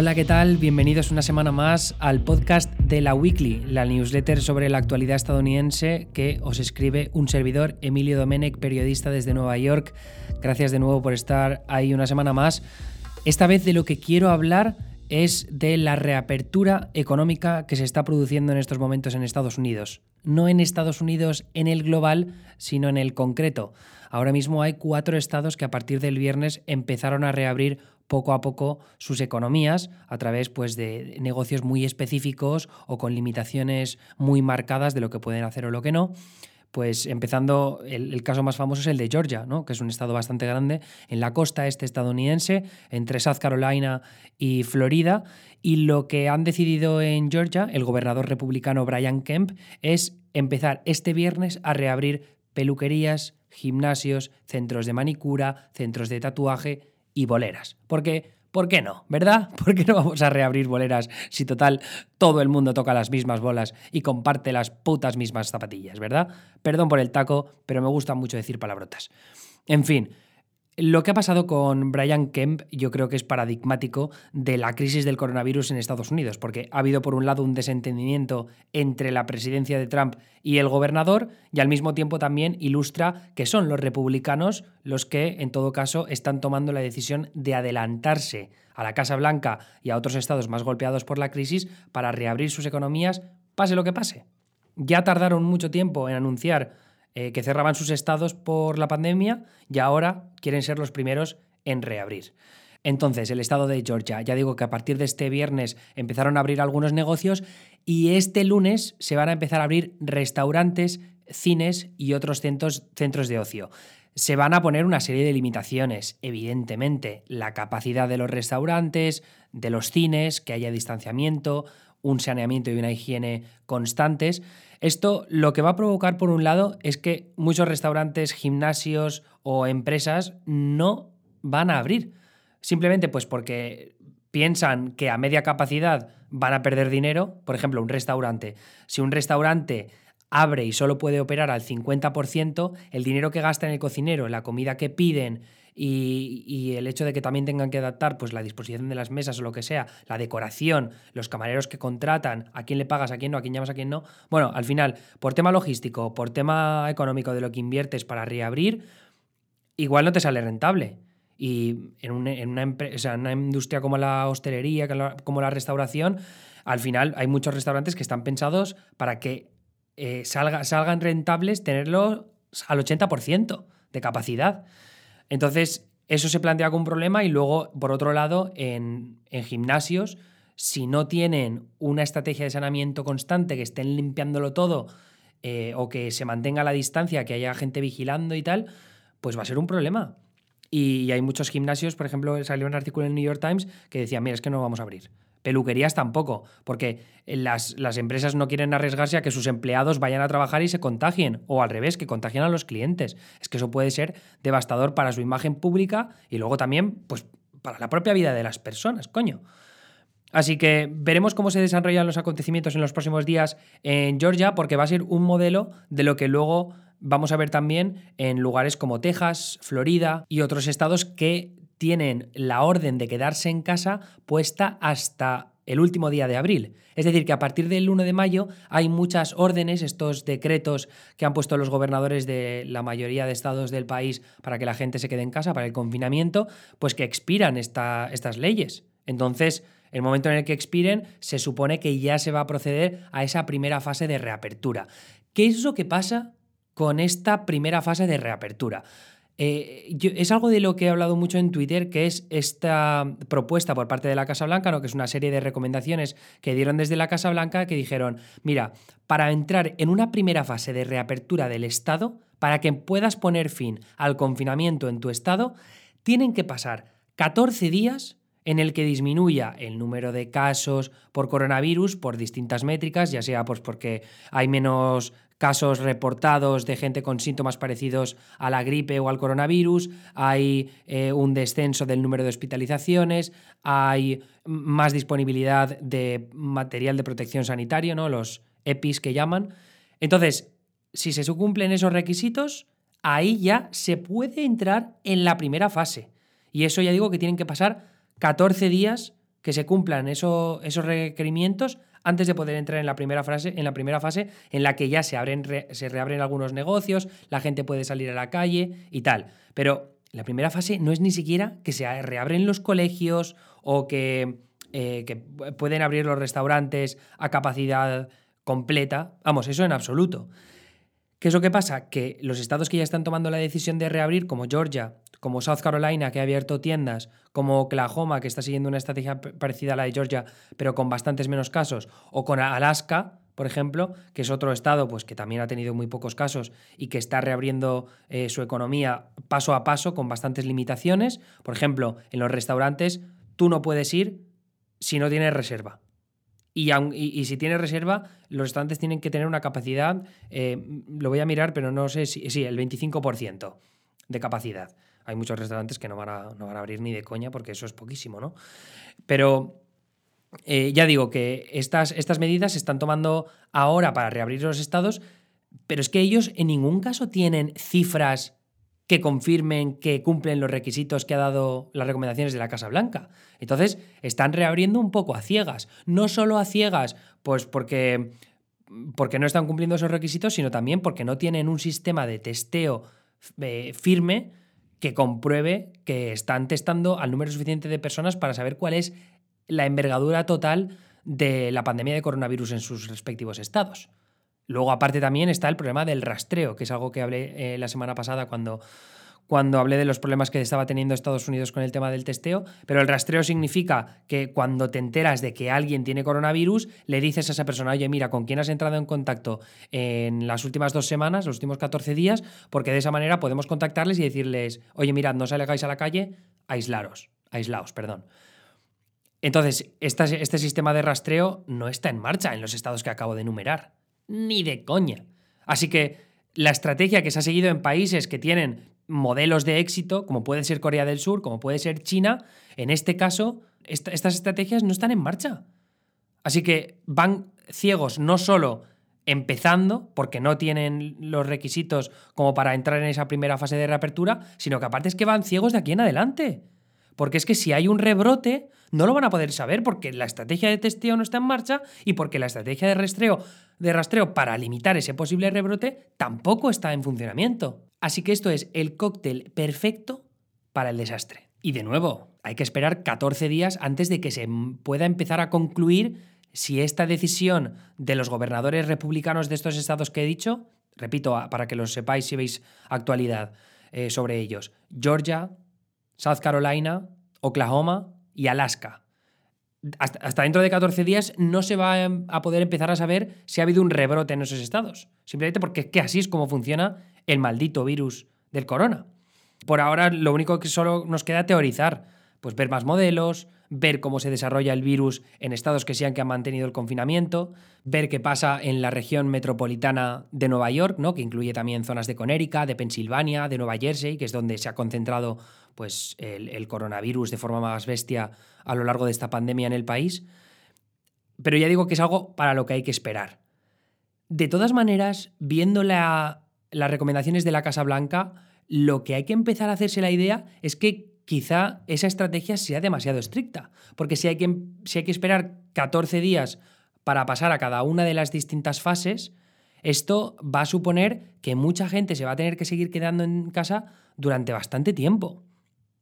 Hola, ¿qué tal? Bienvenidos una semana más al podcast de la Weekly, la newsletter sobre la actualidad estadounidense que os escribe un servidor, Emilio Domenech, periodista desde Nueva York. Gracias de nuevo por estar ahí una semana más. Esta vez de lo que quiero hablar es de la reapertura económica que se está produciendo en estos momentos en Estados Unidos. No en Estados Unidos en el global, sino en el concreto. Ahora mismo hay cuatro estados que a partir del viernes empezaron a reabrir poco a poco sus economías a través pues, de negocios muy específicos o con limitaciones muy marcadas de lo que pueden hacer o lo que no. Pues empezando, el, caso más famoso es el de Georgia, ¿no? que es un estado bastante grande en la costa este estadounidense, entre South Carolina y Florida. Y lo que han decidido en Georgia, el gobernador republicano Brian Kemp, es empezar este viernes a reabrir peluquerías, gimnasios, centros de manicura, centros de tatuaje, y boleras. Porque, ¿por qué no? ¿Verdad? ¿Por qué no vamos a reabrir boleras si total todo el mundo toca las mismas bolas y comparte las putas mismas zapatillas, ¿verdad? Perdón por el taco, pero me gusta mucho decir palabrotas. En fin, lo que ha pasado con Brian Kemp yo creo que es paradigmático de la crisis del coronavirus en Estados Unidos, porque ha habido por un lado un desentendimiento entre la presidencia de Trump y el gobernador y al mismo tiempo también ilustra que son los republicanos los que en todo caso están tomando la decisión de adelantarse a la Casa Blanca y a otros estados más golpeados por la crisis para reabrir sus economías, pase lo que pase. Ya tardaron mucho tiempo en anunciar eh, que cerraban sus estados por la pandemia y ahora quieren ser los primeros en reabrir. Entonces, el estado de Georgia, ya digo que a partir de este viernes empezaron a abrir algunos negocios y este lunes se van a empezar a abrir restaurantes, cines y otros centros, centros de ocio. Se van a poner una serie de limitaciones, evidentemente, la capacidad de los restaurantes, de los cines, que haya distanciamiento, un saneamiento y una higiene constantes. Esto lo que va a provocar, por un lado, es que muchos restaurantes, gimnasios o empresas no van a abrir. Simplemente pues porque piensan que a media capacidad van a perder dinero. Por ejemplo, un restaurante. Si un restaurante abre y solo puede operar al 50%, el dinero que gasta en el cocinero, la comida que piden y, el hecho de que también tengan que adaptar pues, la disposición de las mesas o lo que sea, la decoración, los camareros que contratan, a quién le pagas, a quién no, a quién llamas, a quién no. Bueno, al final, por tema logístico, por tema económico de lo que inviertes para reabrir, igual no te sale rentable. Y en, una, industria como la hostelería, como la restauración, al final hay muchos restaurantes que están pensados para que eh, salgan rentables tenerlo al 80% de capacidad. Entonces, eso se plantea como un problema y luego, por otro lado, en, gimnasios, si no tienen una estrategia de saneamiento constante, que estén limpiándolo todo eh, o que se mantenga la distancia, que haya gente vigilando y tal, pues va a ser un problema. Y hay muchos gimnasios, por ejemplo, salió un artículo en el New York Times que decía, mira, es que no vamos a abrir. Peluquerías tampoco, porque las, las, empresas no quieren arriesgarse a que sus empleados vayan a trabajar y se contagien, o al revés, que contagien a los clientes. Es que eso puede ser devastador para su imagen pública y luego también, pues, para la propia vida de las personas, coño. Así que veremos cómo se desarrollan los acontecimientos en los próximos días en Georgia, porque va a ser un modelo de lo que luego vamos a ver también en lugares como Texas, Florida y otros estados que tienen la orden de quedarse en casa puesta hasta el último día de abril. Es decir, que a partir del 1 de mayo hay muchas órdenes, estos decretos que han puesto los gobernadores de la mayoría de estados del país para que la gente se quede en casa, para el confinamiento, pues que expiran estas leyes. Entonces, el momento en el que expiren, se supone que ya se va a proceder a esa primera fase de reapertura. ¿Qué es lo que pasa con esta primera fase de reapertura? Eh, es algo de lo que he hablado mucho en Twitter, que es esta propuesta por parte de la Casa Blanca, ¿no? que es una serie de recomendaciones que dieron desde la Casa Blanca, que dijeron, mira, para entrar en una primera fase de reapertura del Estado, para que puedas poner fin al confinamiento en tu Estado, tienen que pasar 14 días en el que disminuya el número de casos por coronavirus por distintas métricas, ya sea pues porque hay menos casos reportados de gente con síntomas parecidos a la gripe o al coronavirus, hay eh, un descenso del número de hospitalizaciones, hay más disponibilidad de material de protección sanitario, ¿no? los EPIs que llaman. Entonces, si se cumplen esos requisitos, ahí ya se puede entrar en la primera fase. Y eso ya digo que tienen que pasar 14 días que se cumplan esos requerimientos antes de poder entrar en la primera fase, en la primera fase en la que ya se, abren, se reabren algunos negocios, la gente puede salir a la calle y tal. Pero la primera fase no es ni siquiera que se reabren los colegios o que, eh, que pueden abrir los restaurantes a capacidad completa. Vamos, eso en absoluto. ¿Qué es lo que pasa? Que los estados que ya están tomando la decisión de reabrir, como Georgia, como South Carolina, que ha abierto tiendas, como Oklahoma, que está siguiendo una estrategia parecida a la de Georgia, pero con bastantes menos casos, o con Alaska, por ejemplo, que es otro estado pues, que también ha tenido muy pocos casos y que está reabriendo eh, su economía paso a paso con bastantes limitaciones. Por ejemplo, en los restaurantes tú no puedes ir si no tienes reserva. Y, si tiene reserva, los restaurantes tienen que tener una capacidad, eh, lo voy a mirar, pero no sé si, sí, el 25% de capacidad. Hay muchos restaurantes que no van, a, no van a abrir ni de coña porque eso es poquísimo, ¿no? Pero eh, ya digo que estas, estas medidas se están tomando ahora para reabrir los estados, pero es que ellos en ningún caso tienen cifras que confirmen que cumplen los requisitos que ha dado las recomendaciones de la Casa Blanca. Entonces, están reabriendo un poco a ciegas. No solo a ciegas, pues porque, porque no están cumpliendo esos requisitos, sino también porque no tienen un sistema de testeo eh, firme que compruebe que están testando al número suficiente de personas para saber cuál es la envergadura total de la pandemia de coronavirus en sus respectivos estados. Luego, aparte, también está el problema del rastreo, que es algo que hablé eh, la semana pasada cuando, cuando hablé de los problemas que estaba teniendo Estados Unidos con el tema del testeo. Pero el rastreo significa que cuando te enteras de que alguien tiene coronavirus, le dices a esa persona, oye, mira, ¿con quién has entrado en contacto en las últimas dos semanas, los últimos 14 días? Porque de esa manera podemos contactarles y decirles, oye, mirad, no salgáis a la calle, aislaros, aislaos, perdón. Entonces, este sistema de rastreo no está en marcha en los estados que acabo de enumerar ni de coña. Así que la estrategia que se ha seguido en países que tienen modelos de éxito, como puede ser Corea del Sur, como puede ser China, en este caso, estas estrategias no están en marcha. Así que van ciegos no solo empezando, porque no tienen los requisitos como para entrar en esa primera fase de reapertura, sino que aparte es que van ciegos de aquí en adelante. Porque es que si hay un rebrote, no lo van a poder saber porque la estrategia de testeo no está en marcha y porque la estrategia de rastreo, de rastreo para limitar ese posible rebrote tampoco está en funcionamiento. Así que esto es el cóctel perfecto para el desastre. Y de nuevo, hay que esperar 14 días antes de que se pueda empezar a concluir si esta decisión de los gobernadores republicanos de estos estados que he dicho, repito, para que lo sepáis si veis actualidad eh, sobre ellos, Georgia, South Carolina, Oklahoma y Alaska. Hasta, dentro de 14 días no se va a poder empezar a saber si ha habido un rebrote en esos estados. Simplemente porque que así es como funciona el maldito virus del corona. Por ahora lo único que solo nos queda teorizar, pues ver más modelos, ver cómo se desarrolla el virus en estados que sean que han mantenido el confinamiento, ver qué pasa en la región metropolitana de Nueva York, ¿no? que incluye también zonas de Connecticut, de Pensilvania, de Nueva Jersey, que es donde se ha concentrado pues, el, coronavirus de forma más bestia a lo largo de esta pandemia en el país. Pero ya digo que es algo para lo que hay que esperar. De todas maneras, viendo las recomendaciones de la Casa Blanca, lo que hay que empezar a hacerse la idea es que quizá esa estrategia sea demasiado estricta, porque si hay que, si hay que esperar 14 días para pasar a cada una de las distintas fases, esto va a suponer que mucha gente se va a tener que seguir quedando en casa durante bastante tiempo.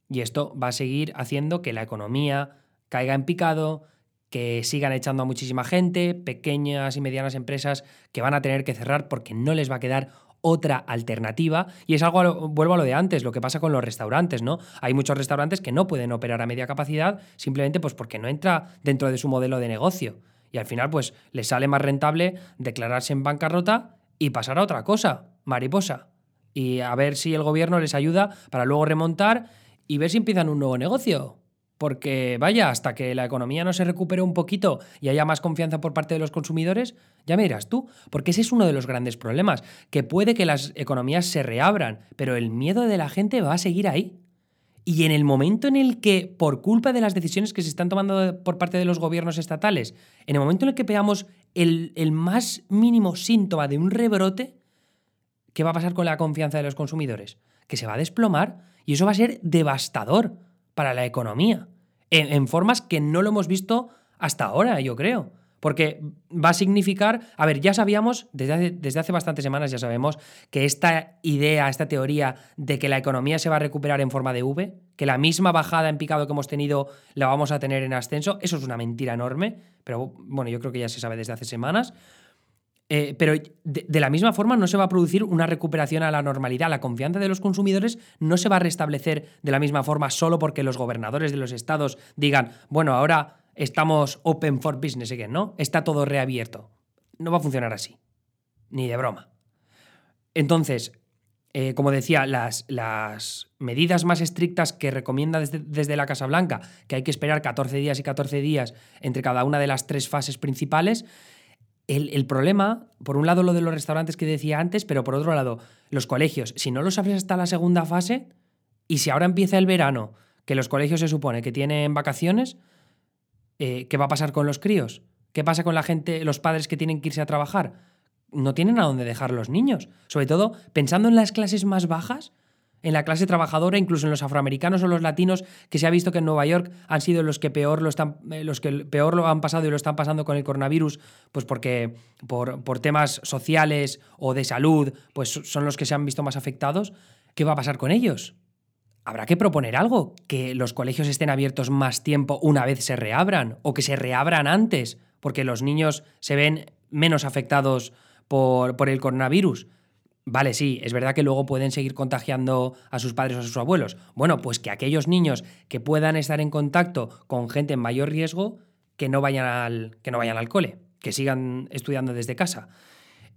Y esto va a seguir haciendo que la economía caiga en picado, que sigan echando a muchísima gente, pequeñas y medianas empresas que van a tener que cerrar porque no les va a quedar otra alternativa. Y es algo, vuelvo a lo de antes, lo que pasa con los restaurantes, ¿no? Hay muchos restaurantes que no pueden operar a media capacidad simplemente pues porque no entra dentro de su modelo de negocio. Y al final, pues les sale más rentable declararse en bancarrota y pasar a otra cosa, mariposa. Y a ver si el gobierno les ayuda para luego remontar y ver si empiezan un nuevo negocio. Porque vaya, hasta que la economía no se recupere un poquito y haya más confianza por parte de los consumidores, ya me dirás tú, porque ese es uno de los grandes problemas, que puede que las economías se reabran, pero el miedo de la gente va a seguir ahí. Y en el momento en el que, por culpa de las decisiones que se están tomando por parte de los gobiernos estatales, en el momento en el que veamos el, el más mínimo síntoma de un rebrote, ¿qué va a pasar con la confianza de los consumidores? Que se va a desplomar y eso va a ser devastador para la economía. en, formas que no lo hemos visto hasta ahora, yo creo. Porque va a significar, a ver, ya sabíamos, desde hace, desde hace, bastantes semanas ya sabemos, que esta idea, esta teoría de que la economía se va a recuperar en forma de V, que la misma bajada en picado que hemos tenido la vamos a tener en ascenso, eso es una mentira enorme, pero bueno, yo creo que ya se sabe desde hace semanas. Eh, pero de, la misma forma no se va a producir una recuperación a la normalidad. La confianza de los consumidores no se va a restablecer de la misma forma solo porque los gobernadores de los estados digan, bueno, ahora estamos open for business again, ¿no? Está todo reabierto. No va a funcionar así. Ni de broma. Entonces, eh, como decía, las, las, medidas más estrictas que recomienda desde, desde, la Casa Blanca, que hay que esperar 14 días y 14 días entre cada una de las tres fases principales, el, problema, por un lado lo de los restaurantes que decía antes, pero por otro lado, los colegios, si no los abres hasta la segunda fase, y si ahora empieza el verano, que los colegios se supone que tienen vacaciones, eh, ¿qué va a pasar con los críos? ¿Qué pasa con la gente, los padres que tienen que irse a trabajar? No tienen a dónde dejar los niños. Sobre todo, pensando en las clases más bajas, en la clase trabajadora, incluso en los afroamericanos o los latinos, que se ha visto que en Nueva York han sido los que peor lo están, eh, los que peor lo han pasado y lo están pasando con el coronavirus, pues porque por, por temas sociales o de salud, pues son los que se han visto más afectados. ¿Qué va a pasar con ellos? Habrá que proponer algo, que los colegios estén abiertos más tiempo una vez se reabran, o que se reabran antes, porque los niños se ven menos afectados por, por el coronavirus. Vale, sí, es verdad que luego pueden seguir contagiando a sus padres o a sus abuelos. Bueno, pues que aquellos niños que puedan estar en contacto con gente en mayor riesgo, que no vayan al, que no vayan al cole, que sigan estudiando desde casa.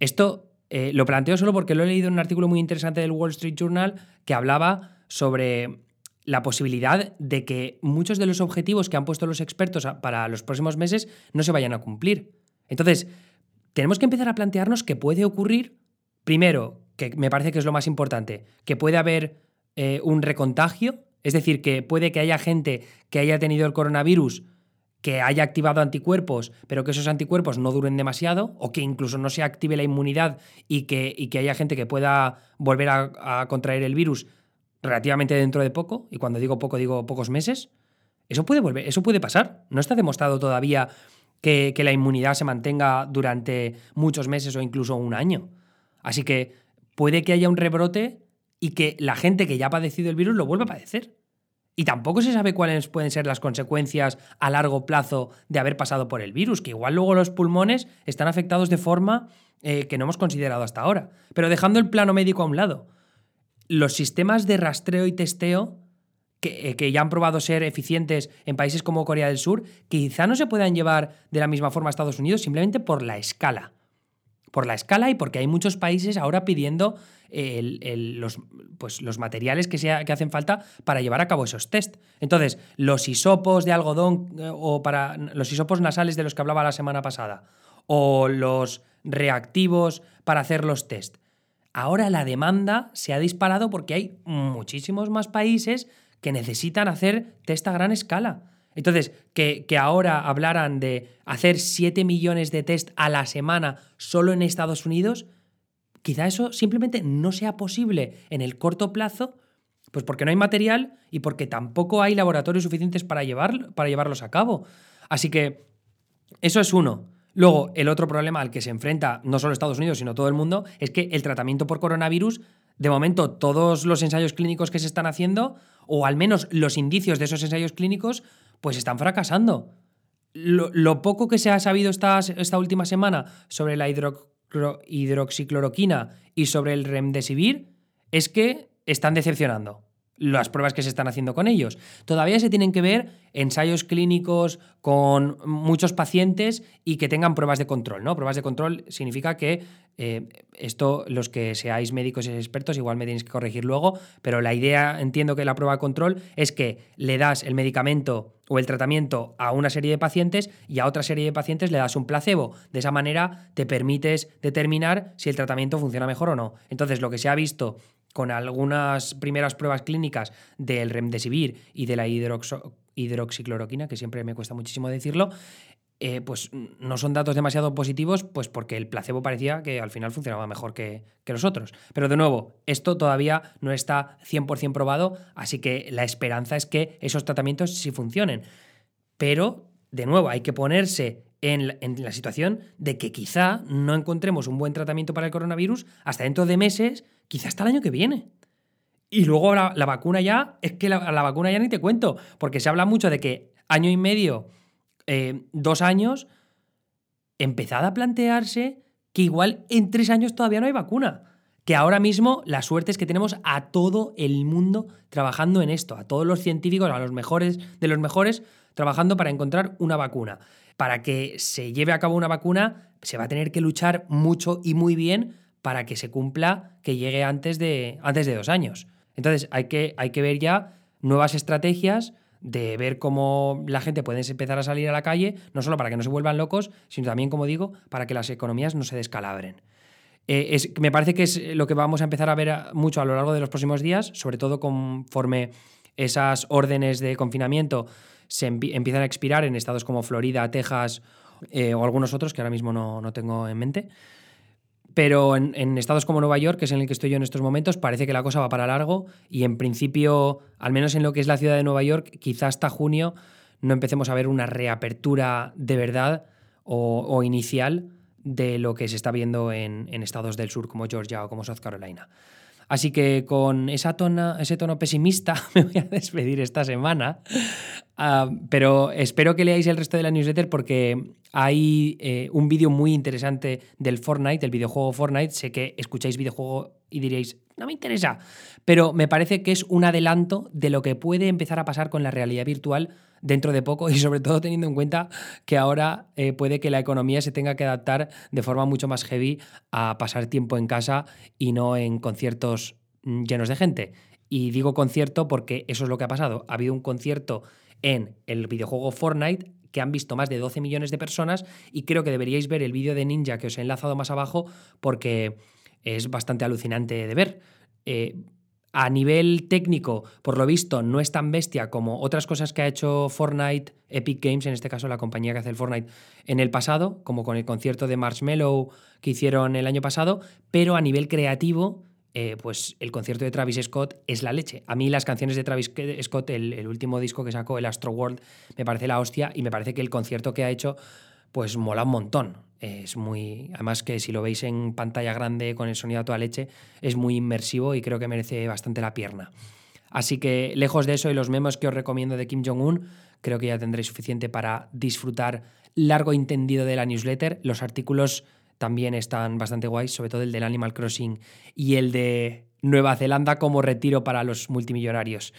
Esto eh, lo planteo solo porque lo he leído en un artículo muy interesante del Wall Street Journal que hablaba sobre la posibilidad de que muchos de los objetivos que han puesto los expertos para los próximos meses no se vayan a cumplir. Entonces, tenemos que empezar a plantearnos qué puede ocurrir Primero, que me parece que es lo más importante, que puede haber eh, un recontagio, es decir, que puede que haya gente que haya tenido el coronavirus que haya activado anticuerpos, pero que esos anticuerpos no duren demasiado, o que incluso no se active la inmunidad y que, y que haya gente que pueda volver a, contraer el virus relativamente dentro de poco, y cuando digo poco digo pocos meses, eso puede volver, eso puede pasar. No está demostrado todavía que, que la inmunidad se mantenga durante muchos meses o incluso un año. Así que puede que haya un rebrote y que la gente que ya ha padecido el virus lo vuelva a padecer. Y tampoco se sabe cuáles pueden ser las consecuencias a largo plazo de haber pasado por el virus, que igual luego los pulmones están afectados de forma eh, que no hemos considerado hasta ahora. Pero dejando el plano médico a un lado, los sistemas de rastreo y testeo que, eh, que, ya han probado ser eficientes en países como Corea del Sur, quizá no se puedan llevar de la misma forma a Estados Unidos simplemente por la escala por la escala y porque hay muchos países ahora pidiendo los, pues, los, materiales que, sea, que hacen falta para llevar a cabo esos test. Entonces, los hisopos de algodón eh, o para los hisopos nasales de los que hablaba la semana pasada o los reactivos para hacer los test. Ahora la demanda se ha disparado porque hay muchísimos más países que necesitan hacer test a gran escala. Entonces, que, ahora hablaran de hacer 7 millones de test a la semana solo en Estados Unidos, quizá eso simplemente no sea posible en el corto plazo, pues porque no hay material y porque tampoco hay laboratorios suficientes para, llevar, para llevarlos a cabo. Así que eso es uno. Luego, el otro problema al que se enfrenta no solo Estados Unidos, sino todo el mundo, es que el tratamiento por coronavirus, de momento, todos los ensayos clínicos que se están haciendo, o al menos los indicios de esos ensayos clínicos, pues están fracasando. Lo, poco que se ha sabido esta, esta última semana sobre la hidroxicloroquina y sobre el remdesivir es que están decepcionando las pruebas que se están haciendo con ellos. Todavía se tienen que ver ensayos clínicos con muchos pacientes y que tengan pruebas de control, ¿no? Pruebas de control significa que eh, esto, los que seáis médicos y expertos, igual me tenéis que corregir luego, pero la idea, entiendo que la prueba de control es que le das el medicamento o el tratamiento a una serie de pacientes y a otra serie de pacientes le das un placebo. De esa manera te permites determinar si el tratamiento funciona mejor o no. Entonces, lo que se ha visto con algunas primeras pruebas clínicas del remdesivir y de la hidroxicloroquina, que siempre me cuesta muchísimo decirlo, eh, pues no son datos demasiado positivos, pues porque el placebo parecía que al final funcionaba mejor que, que los otros. Pero de nuevo, esto todavía no está 100% probado, así que la esperanza es que esos tratamientos sí funcionen. Pero, de nuevo, hay que ponerse en la, situación de que quizá no encontremos un buen tratamiento para el coronavirus hasta dentro de meses, quizá hasta el año que viene. Y luego la, vacuna ya, es que la, vacuna ya ni te cuento, porque se habla mucho de que año y medio, eh, dos años, empezad a plantearse que igual en tres años todavía no hay vacuna. Que ahora mismo la suerte es que tenemos a todo el mundo trabajando en esto, a todos los científicos, a los mejores de los mejores, trabajando para encontrar una vacuna para que se lleve a cabo una vacuna, se va a tener que luchar mucho y muy bien para que se cumpla, que llegue antes de, antes de dos años. Entonces hay que, hay que ver ya nuevas estrategias de ver cómo la gente puede empezar a salir a la calle, no solo para que no se vuelvan locos, sino también, como digo, para que las economías no se descalabren. Eh, me parece que es lo que vamos a empezar a ver mucho a lo largo de los próximos días, sobre todo conforme esas órdenes de confinamiento se empiezan a expirar en estados como Florida, Texas eh, o algunos otros que ahora mismo no, tengo en mente. Pero en, estados como Nueva York, que es en el que estoy yo en estos momentos, parece que la cosa va para largo y en principio, al menos en lo que es la ciudad de Nueva York, quizás hasta junio no empecemos a ver una reapertura de verdad o, inicial de lo que se está viendo en, en, estados del sur como Georgia o como South Carolina. Así que con esa ese tono pesimista me voy a despedir esta semana. Ah, pero espero que leáis el resto de la newsletter porque hay eh, un vídeo muy interesante del Fortnite, del videojuego Fortnite. Sé que escucháis videojuego y diréis, no me interesa. Pero me parece que es un adelanto de lo que puede empezar a pasar con la realidad virtual dentro de poco y sobre todo teniendo en cuenta que ahora eh, puede que la economía se tenga que adaptar de forma mucho más heavy a pasar tiempo en casa y no en conciertos mm, llenos de gente. Y digo concierto porque eso es lo que ha pasado. Ha habido un concierto en el videojuego Fortnite que han visto más de 12 millones de personas y creo que deberíais ver el vídeo de Ninja que os he enlazado más abajo porque es bastante alucinante de ver. Eh, a nivel técnico, por lo visto, no es tan bestia como otras cosas que ha hecho Fortnite, Epic Games, en este caso la compañía que hace el Fortnite, en el pasado, como con el concierto de Marshmello que hicieron el año pasado, pero a nivel creativo, eh, pues el concierto de Travis Scott es la leche. A mí las canciones de Travis Scott, el, el último disco que sacó, el Astro World, me parece la hostia y me parece que el concierto que ha hecho, pues mola un montón. Es muy. Además, que si lo veis en pantalla grande con el sonido a toda leche, es muy inmersivo y creo que merece bastante la pierna. Así que, lejos de eso y los memes que os recomiendo de Kim Jong-un, creo que ya tendréis suficiente para disfrutar largo entendido de la newsletter. Los artículos también están bastante guays, sobre todo el del Animal Crossing y el de Nueva Zelanda como retiro para los multimillonarios.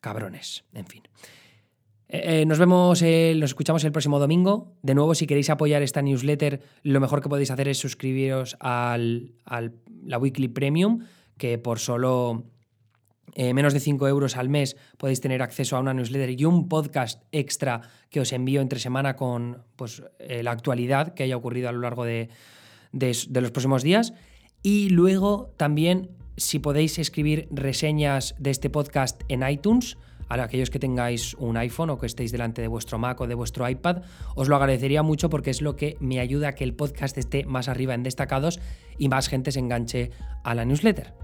Cabrones, en fin. Eh, eh, nos vemos, nos escuchamos el próximo domingo. De nuevo, si queréis apoyar esta newsletter, lo mejor que podéis hacer es suscribiros a la Weekly Premium, que por solo eh, menos de 5 euros al mes podéis tener acceso a una newsletter y un podcast extra que os envío entre semana con pues, la actualidad que haya ocurrido a lo largo de, de los próximos días. Y luego también, si podéis escribir reseñas de este podcast en iTunes, a aquellos que tengáis un iPhone o que estéis delante de vuestro Mac o de vuestro iPad, os lo agradecería mucho porque es lo que me ayuda a que el podcast esté más arriba en destacados y más gente se enganche a la newsletter.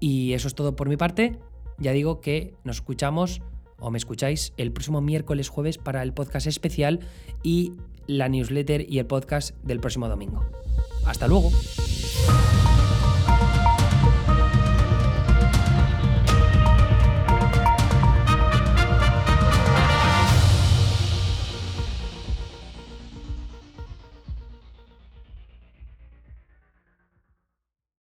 Y eso es todo por mi parte. Ya digo que nos escuchamos o me escucháis el próximo miércoles jueves para el podcast especial y la newsletter y el podcast del próximo domingo. Hasta luego.